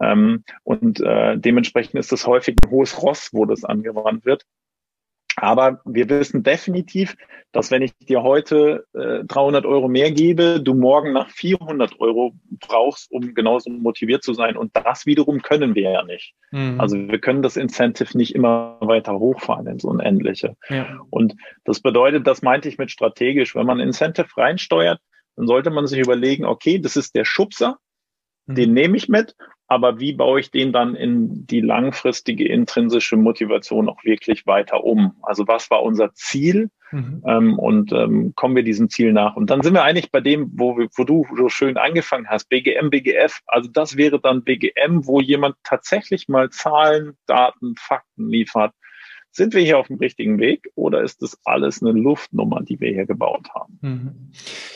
Ähm, und äh, dementsprechend ist das häufig ein hohes Ross, wo das angewandt wird. Aber wir wissen definitiv, dass wenn ich dir heute äh, 300 Euro mehr gebe, du morgen nach 400 Euro brauchst, um genauso motiviert zu sein. Und das wiederum können wir ja nicht. Mhm. Also wir können das Incentive nicht immer weiter hochfahren ins Unendliche. Ja. Und das bedeutet, das meinte ich mit strategisch, wenn man Incentive reinsteuert, dann sollte man sich überlegen, okay, das ist der Schubser, mhm. den nehme ich mit aber wie baue ich den dann in die langfristige intrinsische Motivation auch wirklich weiter um? Also was war unser Ziel? Mhm. Ähm, und ähm, kommen wir diesem Ziel nach? Und dann sind wir eigentlich bei dem, wo, wir, wo du so schön angefangen hast, BGM, BGF. Also das wäre dann BGM, wo jemand tatsächlich mal Zahlen, Daten, Fakten liefert sind wir hier auf dem richtigen Weg oder ist das alles eine Luftnummer, die wir hier gebaut haben? Mhm.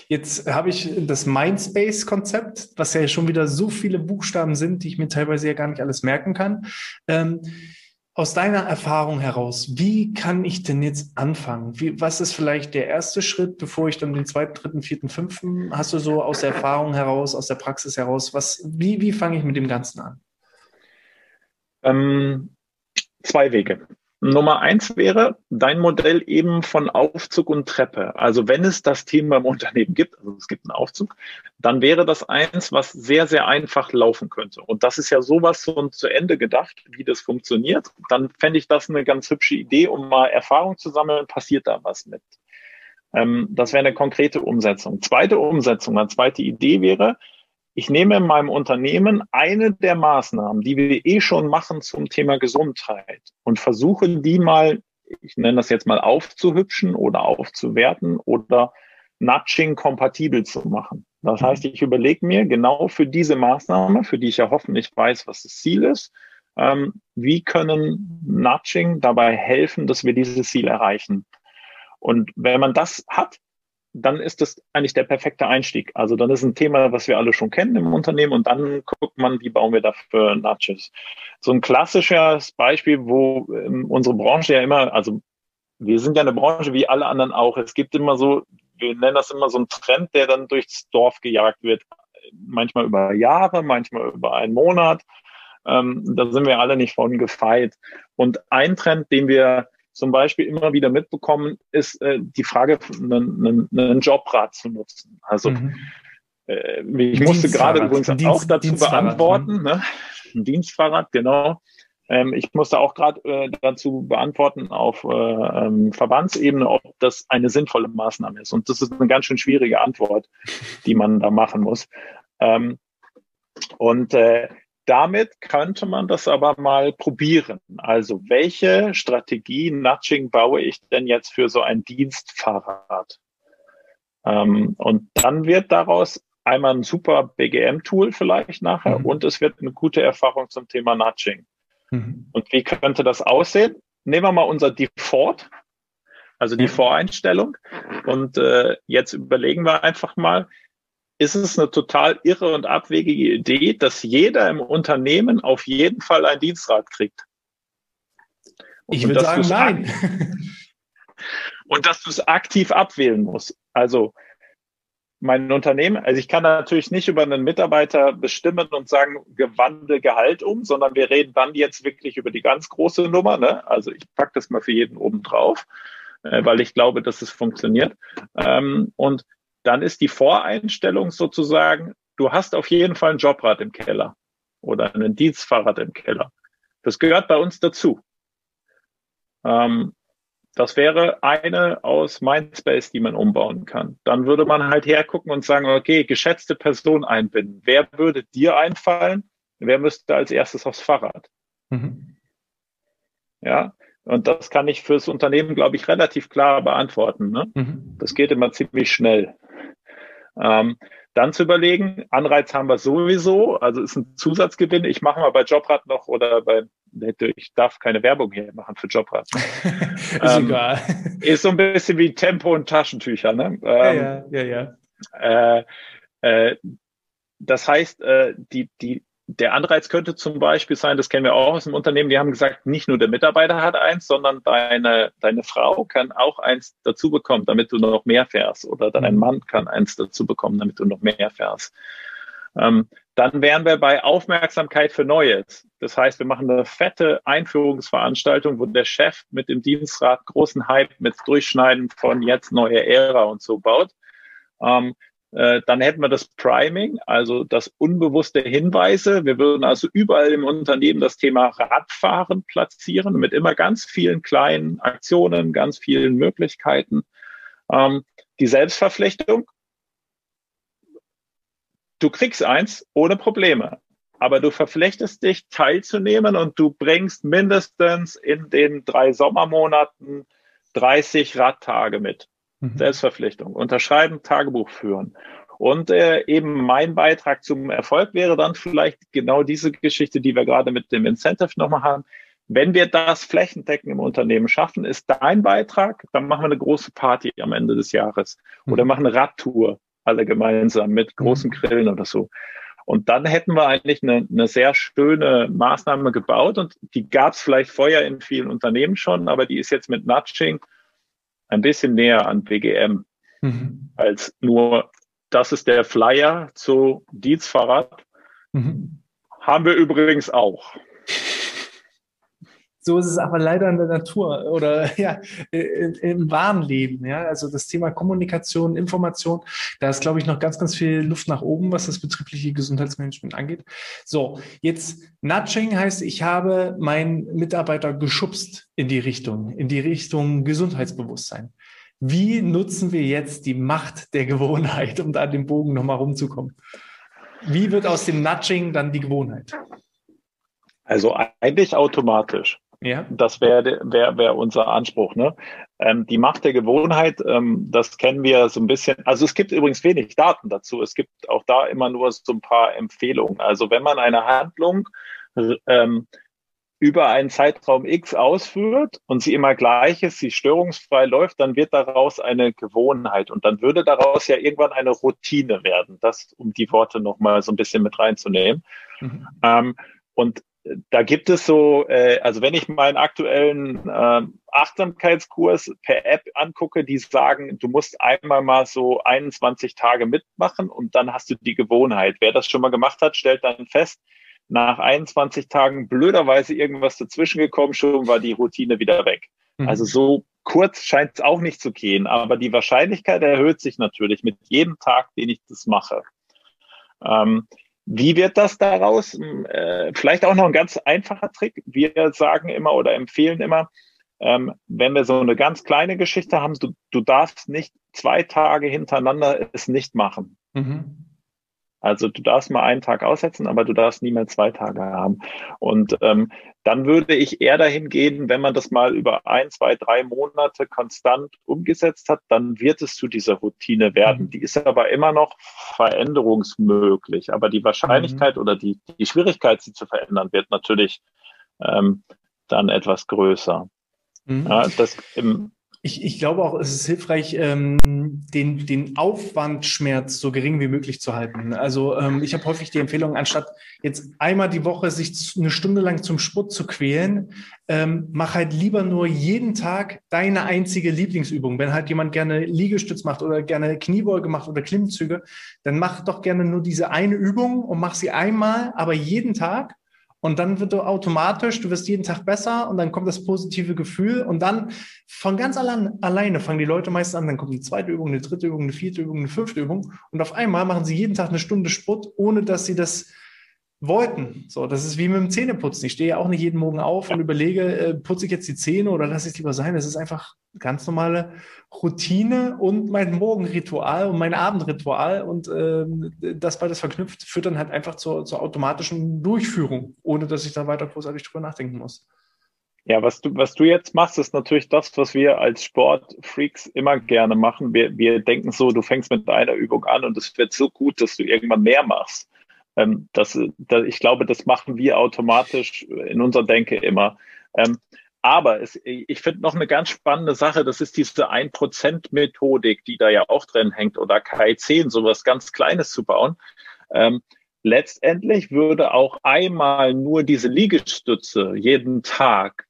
Jetzt habe ich das Mindspace-Konzept, was ja schon wieder so viele Buchstaben sind, die ich mir teilweise ja gar nicht alles merken kann. Ähm, aus deiner Erfahrung heraus, wie kann ich denn jetzt anfangen? Wie, was ist vielleicht der erste Schritt, bevor ich dann den zweiten, dritten, vierten, fünften? Hast du so aus der Erfahrung heraus, aus der Praxis heraus, was, wie, wie fange ich mit dem Ganzen an? Ähm, zwei Wege. Nummer eins wäre dein Modell eben von Aufzug und Treppe. Also wenn es das Thema im Unternehmen gibt, also es gibt einen Aufzug, dann wäre das eins, was sehr, sehr einfach laufen könnte. Und das ist ja sowas schon zu Ende gedacht, wie das funktioniert. Dann fände ich das eine ganz hübsche Idee, um mal Erfahrung zu sammeln, passiert da was mit. Ähm, das wäre eine konkrete Umsetzung. Zweite Umsetzung, eine zweite Idee wäre, ich nehme in meinem Unternehmen eine der Maßnahmen, die wir eh schon machen zum Thema Gesundheit und versuche die mal, ich nenne das jetzt mal aufzuhübschen oder aufzuwerten oder Nudging kompatibel zu machen. Das heißt, ich überlege mir genau für diese Maßnahme, für die ich ja hoffentlich weiß, was das Ziel ist, ähm, wie können Nudging dabei helfen, dass wir dieses Ziel erreichen. Und wenn man das hat, dann ist das eigentlich der perfekte Einstieg. Also dann ist ein Thema, was wir alle schon kennen im Unternehmen und dann guckt man, wie bauen wir dafür Nudges. So ein klassisches Beispiel, wo ähm, unsere Branche ja immer, also wir sind ja eine Branche wie alle anderen auch. Es gibt immer so, wir nennen das immer so ein Trend, der dann durchs Dorf gejagt wird. Manchmal über Jahre, manchmal über einen Monat. Ähm, da sind wir alle nicht von gefeit. Und ein Trend, den wir zum Beispiel immer wieder mitbekommen, ist äh, die Frage, einen, einen Jobrad zu nutzen. Also mhm. äh, ich musste gerade übrigens Dienst, auch dazu beantworten, mhm. ne? ein Dienstfahrrad, genau. Ähm, ich musste auch gerade äh, dazu beantworten auf äh, ähm, Verbandsebene, ob das eine sinnvolle Maßnahme ist. Und das ist eine ganz schön schwierige Antwort, die man da machen muss. Ähm, und äh, damit könnte man das aber mal probieren. Also welche Strategie Nudging baue ich denn jetzt für so ein Dienstfahrrad? Ähm, und dann wird daraus einmal ein super BGM-Tool vielleicht nachher mhm. und es wird eine gute Erfahrung zum Thema Nudging. Mhm. Und wie könnte das aussehen? Nehmen wir mal unser Default, also die Voreinstellung. Und äh, jetzt überlegen wir einfach mal, ist es eine total irre und abwegige Idee, dass jeder im Unternehmen auf jeden Fall ein Dienstrat kriegt. Ich würde sagen, nein. und dass du es aktiv abwählen musst. Also mein Unternehmen, also ich kann natürlich nicht über einen Mitarbeiter bestimmen und sagen, gewandle Gehalt um, sondern wir reden dann jetzt wirklich über die ganz große Nummer. Ne? Also ich packe das mal für jeden oben drauf, äh, weil ich glaube, dass es funktioniert. Ähm, und dann ist die Voreinstellung sozusagen, du hast auf jeden Fall ein Jobrad im Keller oder einen Dienstfahrrad im Keller. Das gehört bei uns dazu. Ähm, das wäre eine aus Mindspace, die man umbauen kann. Dann würde man halt hergucken und sagen, okay, geschätzte Person einbinden. Wer würde dir einfallen? Wer müsste als erstes aufs Fahrrad? Mhm. Ja, und das kann ich fürs Unternehmen, glaube ich, relativ klar beantworten. Ne? Mhm. Das geht immer ziemlich schnell. Ähm, dann zu überlegen, Anreiz haben wir sowieso, also ist ein Zusatzgewinn. Ich mache mal bei Jobrad noch oder bei, ich darf keine Werbung hier machen für Jobrad. ist ähm, egal. Ist so ein bisschen wie Tempo und Taschentücher, ne? Ähm, ja, ja, ja. ja. Äh, äh, das heißt, äh, die, die, der Anreiz könnte zum Beispiel sein, das kennen wir auch aus dem Unternehmen, die haben gesagt, nicht nur der Mitarbeiter hat eins, sondern deine, deine Frau kann auch eins dazu bekommen, damit du noch mehr fährst. Oder dein mhm. Mann kann eins dazu bekommen, damit du noch mehr fährst. Ähm, dann wären wir bei Aufmerksamkeit für Neues. Das heißt, wir machen eine fette Einführungsveranstaltung, wo der Chef mit dem Dienstrat großen Hype mit Durchschneiden von jetzt neue Ära und so baut. Ähm, äh, dann hätten wir das Priming, also das unbewusste Hinweise. Wir würden also überall im Unternehmen das Thema Radfahren platzieren mit immer ganz vielen kleinen Aktionen, ganz vielen Möglichkeiten. Ähm, die Selbstverpflichtung. Du kriegst eins ohne Probleme, aber du verpflichtest dich teilzunehmen und du bringst mindestens in den drei Sommermonaten 30 Radtage mit. Mhm. Selbstverpflichtung. Unterschreiben, Tagebuch führen. Und äh, eben mein Beitrag zum Erfolg wäre dann vielleicht genau diese Geschichte, die wir gerade mit dem Incentive nochmal haben. Wenn wir das flächendeckend im Unternehmen schaffen, ist dein Beitrag, dann machen wir eine große Party am Ende des Jahres oder mhm. machen eine Radtour alle gemeinsam mit großen mhm. Grillen oder so. Und dann hätten wir eigentlich eine, eine sehr schöne Maßnahme gebaut und die gab es vielleicht vorher in vielen Unternehmen schon, aber die ist jetzt mit Nudging ein bisschen näher an BGM mhm. als nur, das ist der Flyer zu Dietz Fahrrad. Mhm. Haben wir übrigens auch. So ist es aber leider in der Natur oder ja, im wahren Leben. Ja, also das Thema Kommunikation, Information, da ist, glaube ich, noch ganz, ganz viel Luft nach oben, was das betriebliche Gesundheitsmanagement angeht. So, jetzt Nudging heißt, ich habe meinen Mitarbeiter geschubst in die Richtung, in die Richtung Gesundheitsbewusstsein. Wie nutzen wir jetzt die Macht der Gewohnheit, um da den Bogen nochmal rumzukommen? Wie wird aus dem Nudging dann die Gewohnheit? Also eigentlich automatisch. Ja. Das wäre wär, wär unser Anspruch. Ne? Ähm, die Macht der Gewohnheit, ähm, das kennen wir so ein bisschen. Also es gibt übrigens wenig Daten dazu. Es gibt auch da immer nur so ein paar Empfehlungen. Also wenn man eine Handlung ähm, über einen Zeitraum X ausführt und sie immer gleich ist, sie störungsfrei läuft, dann wird daraus eine Gewohnheit und dann würde daraus ja irgendwann eine Routine werden. Das, um die Worte nochmal so ein bisschen mit reinzunehmen. Mhm. Ähm, und da gibt es so, äh, also wenn ich meinen aktuellen äh, Achtsamkeitskurs per App angucke, die sagen, du musst einmal mal so 21 Tage mitmachen und dann hast du die Gewohnheit. Wer das schon mal gemacht hat, stellt dann fest, nach 21 Tagen blöderweise irgendwas dazwischen gekommen, schon war die Routine wieder weg. Mhm. Also so kurz scheint es auch nicht zu gehen, aber die Wahrscheinlichkeit erhöht sich natürlich mit jedem Tag, den ich das mache. Ähm, wie wird das daraus? Äh, vielleicht auch noch ein ganz einfacher Trick. Wir sagen immer oder empfehlen immer, ähm, wenn wir so eine ganz kleine Geschichte haben, du, du darfst nicht zwei Tage hintereinander es nicht machen. Mhm. Also du darfst mal einen Tag aussetzen, aber du darfst nie mehr zwei Tage haben. Und ähm, dann würde ich eher dahin gehen, wenn man das mal über ein, zwei, drei Monate konstant umgesetzt hat, dann wird es zu dieser Routine werden. Mhm. Die ist aber immer noch veränderungsmöglich. Aber die Wahrscheinlichkeit mhm. oder die, die Schwierigkeit, sie zu verändern, wird natürlich ähm, dann etwas größer. Mhm. Ja, das im, Ich, ich glaube auch, es ist hilfreich, ähm, den, den Aufwandschmerz so gering wie möglich zu halten. Also ähm, ich habe häufig die Empfehlung, anstatt jetzt einmal die Woche sich eine Stunde lang zum Sport zu quälen, ähm, mach halt lieber nur jeden Tag deine einzige Lieblingsübung. Wenn halt jemand gerne Liegestütz macht oder gerne Kniebeuge macht oder Klimmzüge, dann mach doch gerne nur diese eine Übung und mach sie einmal, aber jeden Tag und dann wird du automatisch, du wirst jeden Tag besser und dann kommt das positive Gefühl und dann von ganz allein, alleine fangen die Leute meistens an, dann kommt eine zweite Übung, eine dritte Übung, eine vierte Übung, eine fünfte Übung und auf einmal machen sie jeden Tag eine Stunde Sport, ohne dass sie das wollten. So, das ist wie mit dem Zähneputzen. Ich stehe ja auch nicht jeden Morgen auf und überlege, äh, putze ich jetzt die Zähne oder lasse ich es lieber sein. Das ist einfach ganz normale Routine und mein Morgenritual und mein Abendritual und äh, das beides verknüpft führt dann halt einfach zur, zur automatischen Durchführung, ohne dass ich da weiter großartig drüber nachdenken muss. Ja, was du, was du jetzt machst, ist natürlich das, was wir als Sportfreaks immer gerne machen. Wir, wir denken so, du fängst mit einer Übung an und es wird so gut, dass du irgendwann mehr machst. Ähm, das, das, ich glaube, das machen wir automatisch in unserer Denke immer. Ähm, aber es, ich finde noch eine ganz spannende Sache, das ist diese 1%-Methodik, die da ja auch drin hängt, oder KI10, sowas ganz Kleines zu bauen. Ähm, letztendlich würde auch einmal nur diese Liegestütze jeden Tag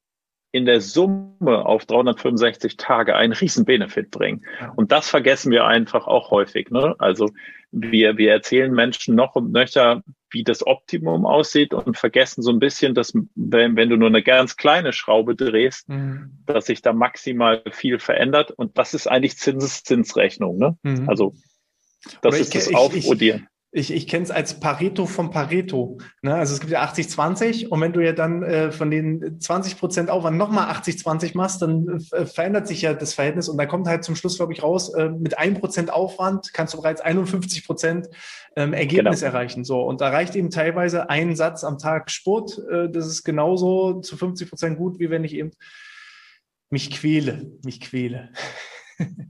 in der Summe auf 365 Tage einen riesen Benefit bringen. Und das vergessen wir einfach auch häufig. Ne? Also wir, wir erzählen Menschen noch und nöcher, wie das Optimum aussieht und vergessen so ein bisschen, dass wenn, wenn du nur eine ganz kleine Schraube drehst, mhm. dass sich da maximal viel verändert. Und das ist eigentlich Zinseszinsrechnung. Ne? Mhm. Also das Oder ist ich, das Aufrodieren. Ich, ich kenne es als Pareto vom Pareto. Ne? Also es gibt ja 80-20 und wenn du ja dann äh, von den 20 Prozent Aufwand nochmal 80-20 machst, dann äh, verändert sich ja das Verhältnis und da kommt halt zum Schluss, glaube ich, raus, äh, mit 1 Prozent Aufwand kannst du bereits 51 Prozent ähm, Ergebnis genau. erreichen. So Und da reicht eben teilweise ein Satz am Tag Sport. Äh, das ist genauso zu 50 Prozent gut, wie wenn ich eben mich quäle, mich quäle.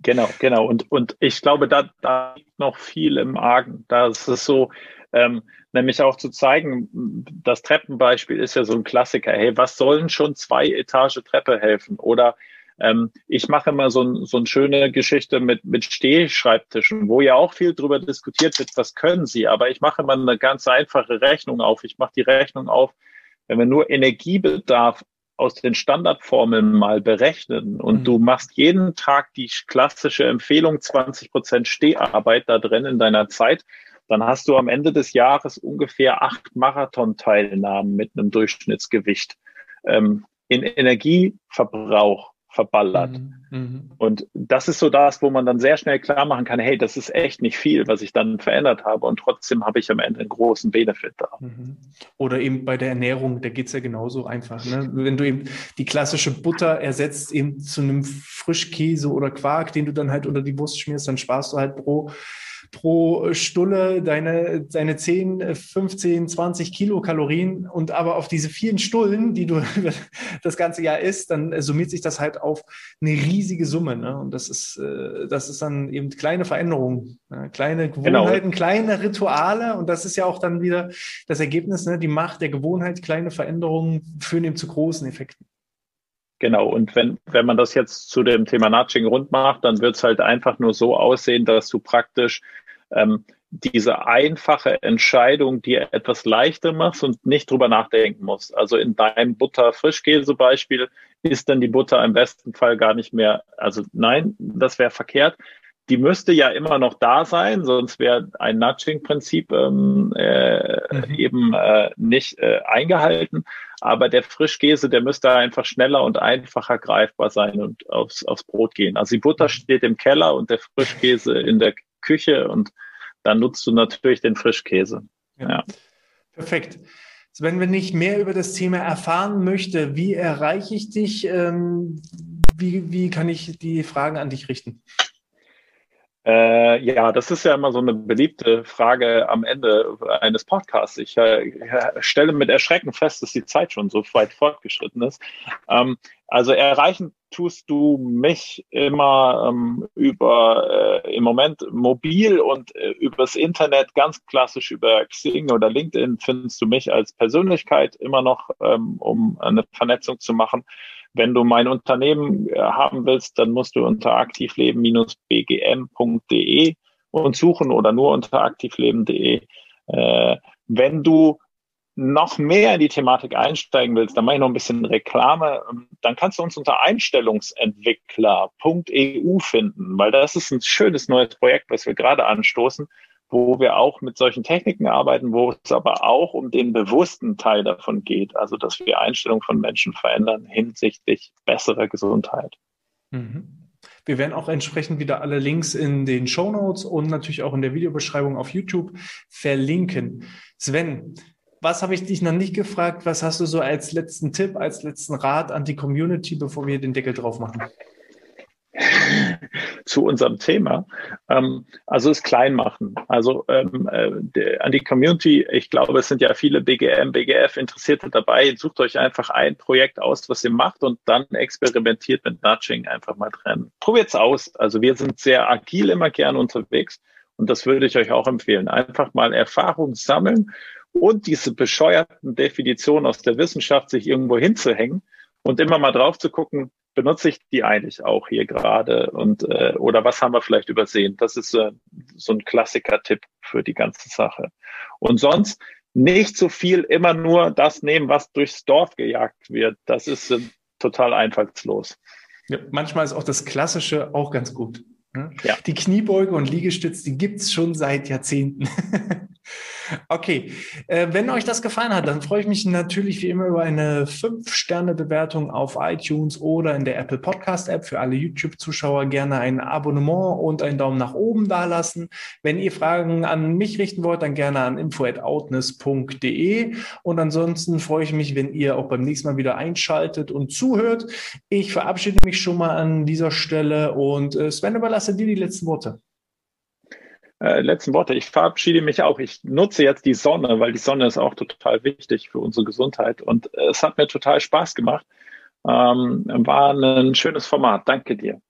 Genau, genau. Und, und ich glaube, da, da liegt noch viel im Argen. Da ist es so, ähm, nämlich auch zu zeigen, das Treppenbeispiel ist ja so ein Klassiker. Hey, was sollen schon zwei Etage Treppe helfen? Oder ähm, ich mache immer so, so eine schöne Geschichte mit, mit Stehschreibtischen, wo ja auch viel drüber diskutiert wird, was können sie. Aber ich mache immer eine ganz einfache Rechnung auf. Ich mache die Rechnung auf, wenn wir nur Energiebedarf aus den Standardformeln mal berechnen und mhm. du machst jeden Tag die klassische Empfehlung 20 Prozent Steharbeit da drin in deiner Zeit, dann hast du am Ende des Jahres ungefähr acht Marathon-Teilnahmen mit einem Durchschnittsgewicht. Ähm, in Energieverbrauch verballert. Mhm, mhm. Und das ist so das, wo man dann sehr schnell klar machen kann, hey, das ist echt nicht viel, was ich dann verändert habe und trotzdem habe ich am Ende einen großen Benefit da. Mhm. Oder eben bei der Ernährung, da geht es ja genauso einfach. Ne? Wenn du eben die klassische Butter ersetzt eben zu einem Frischkäse oder Quark, den du dann halt unter die Wurst schmierst, dann sparst du halt pro pro Stulle deine, deine 10, 15, 20 Kilokalorien und aber auf diese vielen Stullen, die du das ganze Jahr isst, dann summiert sich das halt auf eine riesige Summe. Ne? Und das ist, äh, das ist dann eben kleine Veränderungen, ne? kleine genau. Gewohnheiten, genau. kleine Rituale. Und das ist ja auch dann wieder das Ergebnis, ne? die Macht der Gewohnheit, kleine Veränderungen führen eben zu großen Effekten. Genau, und wenn, wenn man das jetzt zu dem Thema Nudging rund macht, dann wird es halt einfach nur so aussehen, dass du praktisch ähm, diese einfache Entscheidung dir etwas leichter machst und nicht drüber nachdenken musst. Also in deinem Butter-Frischkäse-Beispiel ist dann die Butter im besten Fall gar nicht mehr, also nein, das wäre verkehrt. Die müsste ja immer noch da sein, sonst wäre ein Nudging-Prinzip ähm, äh, mhm. eben äh, nicht äh, eingehalten. Aber der Frischkäse, der müsste einfach schneller und einfacher greifbar sein und aufs, aufs Brot gehen. Also die Butter mhm. steht im Keller und der Frischkäse in der Küche und dann nutzt du natürlich den Frischkäse. Ja. ja. Perfekt. Sven, wenn ich mehr über das Thema erfahren möchte, wie erreiche ich dich? Ähm, wie, wie kann ich die Fragen an dich richten? Äh, ja, das ist ja immer so eine beliebte Frage am Ende eines Podcasts. Ich äh, stelle mit Erschrecken fest, dass die Zeit schon so weit fortgeschritten ist. Ähm, also erreichen tust du mich immer ähm, über äh, im Moment mobil und äh, übers Internet ganz klassisch über Xing oder LinkedIn findest du mich als Persönlichkeit immer noch, ähm, um eine Vernetzung zu machen. Wenn du mein Unternehmen äh, haben willst, dann musst du unter aktivleben-bgm.de und suchen oder nur unter aktivleben.de. Äh, wenn du noch mehr in die Thematik einsteigen willst, dann mache ich noch ein bisschen Reklame, ähm, dann kannst du uns unter einstellungsentwickler.eu finden, weil das ist ein schönes neues Projekt, was wir gerade anstoßen, wo wir auch mit solchen Techniken arbeiten, wo es aber auch um den bewussten Teil davon geht, also dass wir Einstellungen von Menschen verändern hinsichtlich besserer Gesundheit. Mhm. Wir werden auch entsprechend wieder alle Links in den Show Notes und natürlich auch in der Videobeschreibung auf YouTube verlinken. Sven, was habe ich dich noch nicht gefragt? Was hast du so als letzten Tipp, als letzten Rat an die Community, bevor wir den Deckel drauf machen? zu unserem Thema. Ähm, also es klein machen. Also ähm, äh, an die Community, ich glaube, es sind ja viele BGM, BGF Interessierte dabei. Sucht euch einfach ein Projekt aus, was ihr macht und dann experimentiert mit Nudging einfach mal drin. Probiert's aus. Also wir sind sehr agil immer gern unterwegs und das würde ich euch auch empfehlen. Einfach mal Erfahrung sammeln und diese bescheuerten Definitionen aus der Wissenschaft sich irgendwo hinzuhängen und immer mal drauf zu gucken, benutze ich die eigentlich auch hier gerade und äh, oder was haben wir vielleicht übersehen? Das ist äh, so ein Klassiker-Tipp für die ganze Sache. Und sonst nicht so viel immer nur das nehmen, was durchs Dorf gejagt wird. Das ist äh, total einfallslos. Ja, manchmal ist auch das Klassische auch ganz gut. Ne? Ja. Die Kniebeuge und Liegestütz, die gibt es schon seit Jahrzehnten. Okay, äh, wenn euch das gefallen hat, dann freue ich mich natürlich wie immer über eine 5-Sterne-Bewertung auf iTunes oder in der Apple Podcast-App. Für alle YouTube-Zuschauer gerne ein Abonnement und einen Daumen nach oben dalassen. Wenn ihr Fragen an mich richten wollt, dann gerne an info.outness.de. Und ansonsten freue ich mich, wenn ihr auch beim nächsten Mal wieder einschaltet und zuhört. Ich verabschiede mich schon mal an dieser Stelle und äh, Sven, überlasse dir die letzten Worte äh, letzten Worte. Ich verabschiede mich auch. Ich nutze jetzt die Sonne, weil die Sonne ist auch total wichtig für unsere Gesundheit. Und äh, es hat mir total Spaß gemacht. Ähm, war ein schönes Format. Danke dir.